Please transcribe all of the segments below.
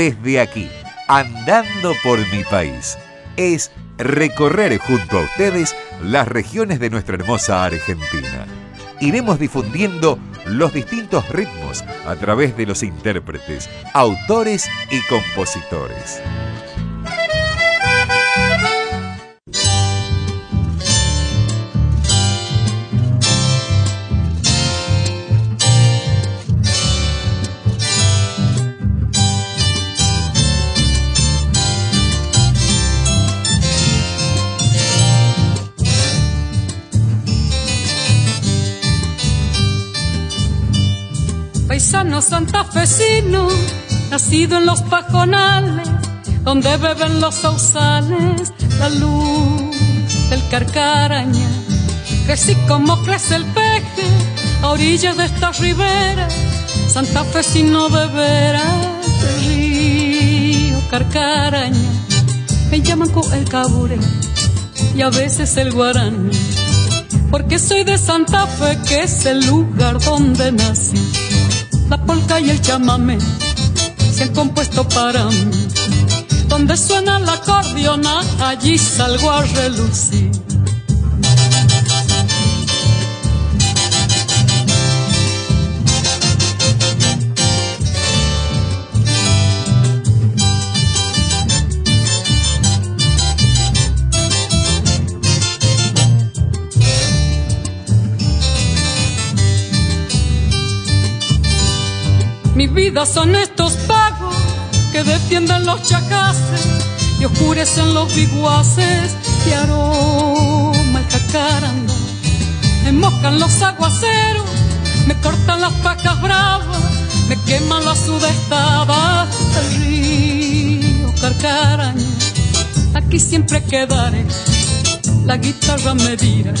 desde aquí, andando por mi país, es recorrer junto a ustedes las regiones de nuestra hermosa Argentina. Iremos difundiendo los distintos ritmos a través de los intérpretes, autores y compositores. Paisano santafesino, nacido en los pajonales, donde beben los sausales, la luz del carcaraña. Crecí como crece el peje, a orillas de esta ribera, santafesino de veras, del río carcaraña. Me llaman con el cabure y a veces el guaraní, porque soy de Santa Fe, que es el lugar donde nací la polca y el chamamé se han compuesto para mí. Donde suena la acordeona, allí salgo a relucir. Mi vida son estos pagos que defienden los chacases y oscurecen los biguaces y aroma el jacaranda. Me mojan los aguaceros, me cortan las pacas bravas, me queman las sudestadas del río Carcaraña. Aquí siempre quedaré, la guitarra me dirá,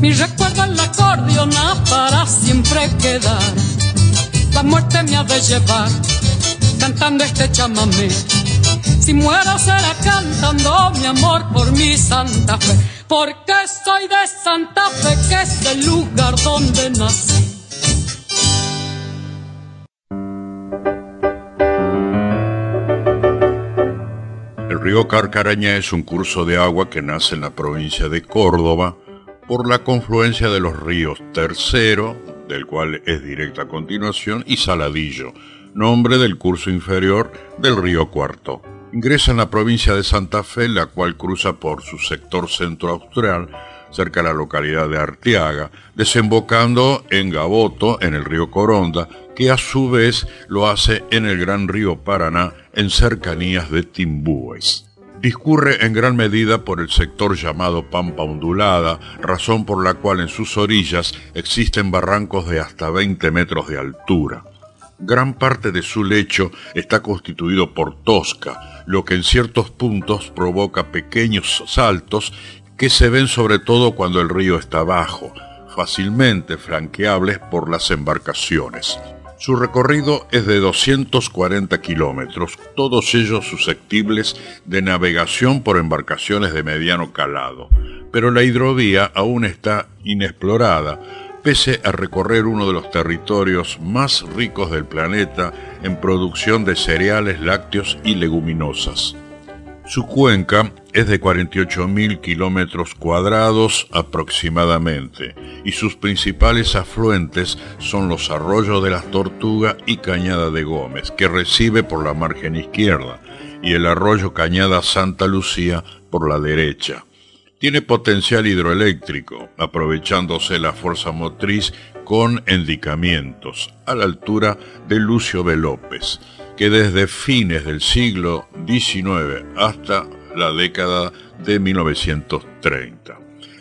mi recuerdo en la acordeona para siempre quedar la muerte me ha de llevar cantando este chamamé. Si muero será cantando mi amor por mi Santa Fe, porque soy de Santa Fe, que es el lugar donde nací. El río Carcaraña es un curso de agua que nace en la provincia de Córdoba por la confluencia de los ríos Tercero, del cual es directa continuación, y Saladillo, nombre del curso inferior del río Cuarto. Ingresa en la provincia de Santa Fe, la cual cruza por su sector centro-austral, cerca de la localidad de Arteaga, desembocando en Gaboto, en el río Coronda, que a su vez lo hace en el gran río Paraná, en cercanías de Timbúes. Discurre en gran medida por el sector llamado Pampa Ondulada, razón por la cual en sus orillas existen barrancos de hasta 20 metros de altura. Gran parte de su lecho está constituido por tosca, lo que en ciertos puntos provoca pequeños saltos que se ven sobre todo cuando el río está bajo, fácilmente flanqueables por las embarcaciones. Su recorrido es de 240 kilómetros, todos ellos susceptibles de navegación por embarcaciones de mediano calado, pero la hidrovía aún está inexplorada, pese a recorrer uno de los territorios más ricos del planeta en producción de cereales, lácteos y leguminosas. Su cuenca es de 48.000 kilómetros cuadrados aproximadamente y sus principales afluentes son los arroyos de las Tortugas y Cañada de Gómez, que recibe por la margen izquierda, y el arroyo Cañada Santa Lucía por la derecha. Tiene potencial hidroeléctrico, aprovechándose la fuerza motriz con endicamientos, a la altura de Lucio B. López que desde fines del siglo XIX hasta la década de 1930.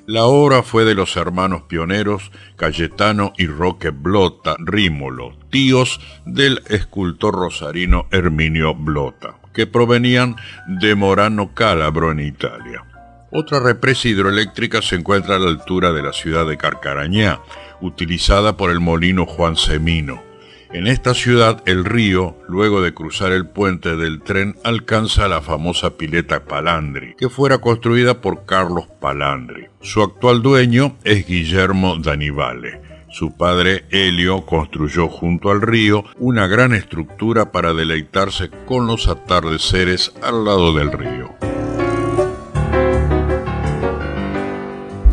La obra fue de los hermanos pioneros Cayetano y Roque Blota Rímolo, tíos del escultor rosarino Herminio Blota, que provenían de Morano Calabro en Italia. Otra represa hidroeléctrica se encuentra a la altura de la ciudad de Carcarañá, utilizada por el molino Juan Semino. En esta ciudad el río, luego de cruzar el puente del tren, alcanza la famosa pileta Palandri, que fuera construida por Carlos Palandri. Su actual dueño es Guillermo Danivale. Su padre Helio construyó junto al río una gran estructura para deleitarse con los atardeceres al lado del río.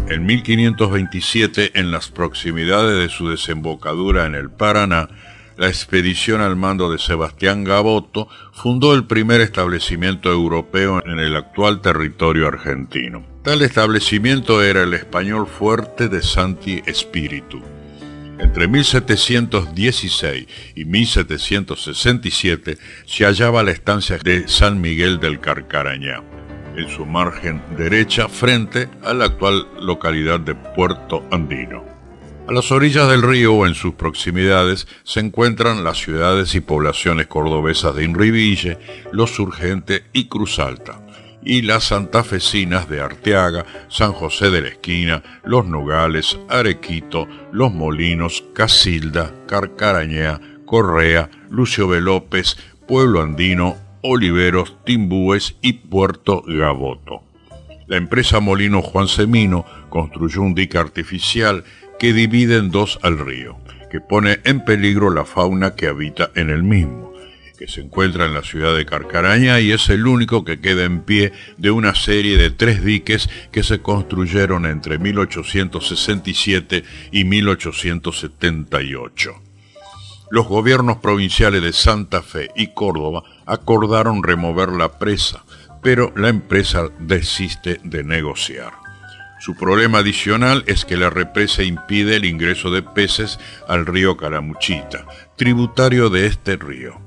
En 1527, en las proximidades de su desembocadura en el Paraná, la expedición al mando de Sebastián Gaboto fundó el primer establecimiento europeo en el actual territorio argentino. Tal establecimiento era el español fuerte de Santi Espíritu. Entre 1716 y 1767 se hallaba la estancia de San Miguel del Carcarañá, en su margen derecha frente a la actual localidad de Puerto Andino. A las orillas del río o en sus proximidades se encuentran las ciudades y poblaciones cordobesas de Inriville, Los Urgentes y Cruz Alta, y las santafesinas de Arteaga, San José de la Esquina, Los Nogales, Arequito, Los Molinos, Casilda, Carcarañea, Correa, Lucio B. López, Pueblo Andino, Oliveros, Timbúes y Puerto Gaboto. La empresa Molino Juan Semino construyó un dique artificial que divide en dos al río, que pone en peligro la fauna que habita en el mismo, que se encuentra en la ciudad de Carcaraña y es el único que queda en pie de una serie de tres diques que se construyeron entre 1867 y 1878. Los gobiernos provinciales de Santa Fe y Córdoba acordaron remover la presa, pero la empresa desiste de negociar. Su problema adicional es que la represa impide el ingreso de peces al río Caramuchita, tributario de este río.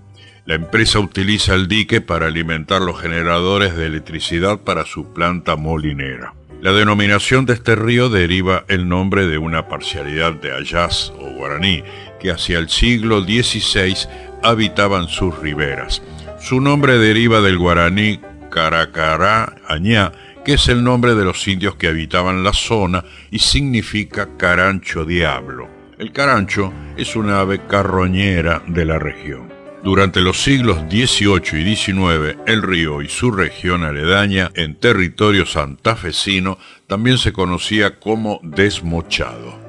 La empresa utiliza el dique para alimentar los generadores de electricidad para su planta molinera. La denominación de este río deriva el nombre de una parcialidad de Ayaz o guaraní que hacia el siglo XVI habitaban sus riberas. Su nombre deriva del guaraní Caracará Añá, que es el nombre de los indios que habitaban la zona y significa carancho diablo. El carancho es una ave carroñera de la región. Durante los siglos XVIII y XIX, el río y su región aledaña en territorio santafesino también se conocía como desmochado.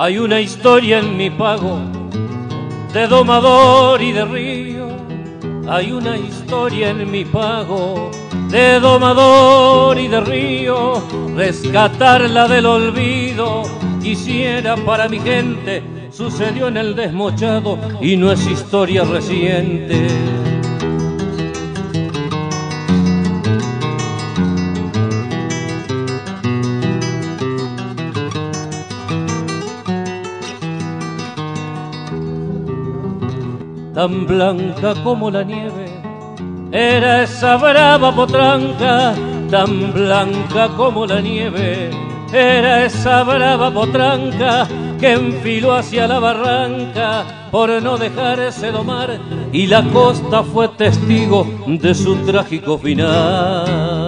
Hay una historia en mi pago de domador y de río. Hay una historia en mi pago de domador y de río. Rescatarla del olvido quisiera para mi gente. Sucedió en el desmochado y no es historia reciente. Tan blanca como la nieve. Era esa brava potranca, tan blanca como la nieve. Era esa brava potranca que enfiló hacia la barranca por no dejarse domar y la costa fue testigo de su trágico final.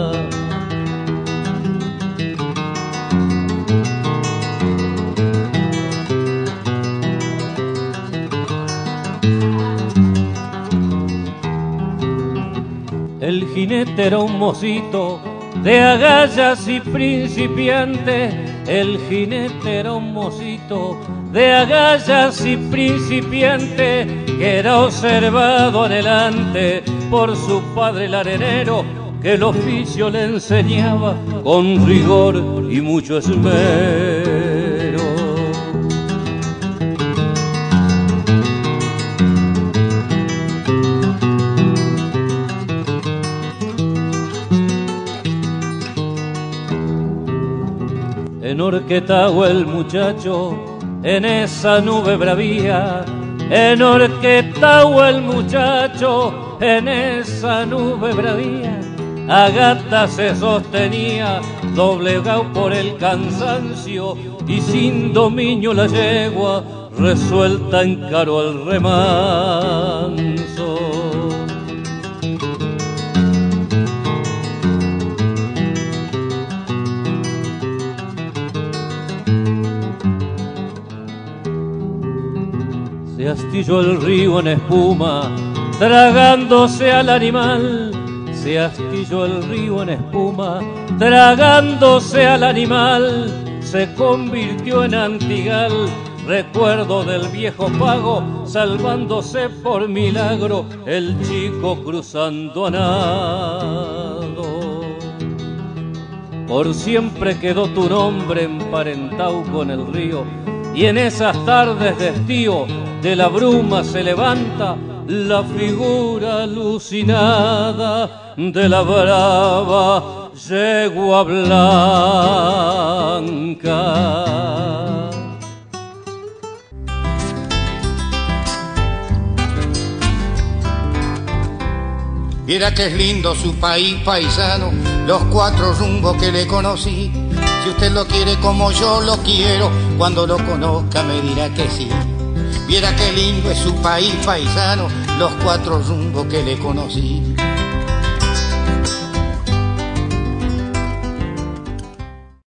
El jinete era un mocito de agallas y principiante. El jinete era un mocito de agallas y principiante que era observado adelante por su padre el arenero que el oficio le enseñaba con rigor y mucho esmero. Orquetao el muchacho en esa nube bravía, en Orquetao el muchacho en esa nube bravía. Agata se sostenía, doblegado por el cansancio y sin dominio la yegua, resuelta encaró al remanso. Se astilló el río en espuma, tragándose al animal. Se astilló el río en espuma, tragándose al animal. Se convirtió en antigal, recuerdo del viejo pago, salvándose por milagro el chico cruzando a nado. Por siempre quedó tu nombre emparentado con el río, y en esas tardes de estío de la bruma se levanta la figura alucinada de la brava yegua blanca. Mira que es lindo su país paisano, los cuatro rumbos que le conocí. Si usted lo quiere como yo lo quiero, cuando lo conozca me dirá que sí. Viera qué lindo es su país paisano, los cuatro rumbos que le conocí.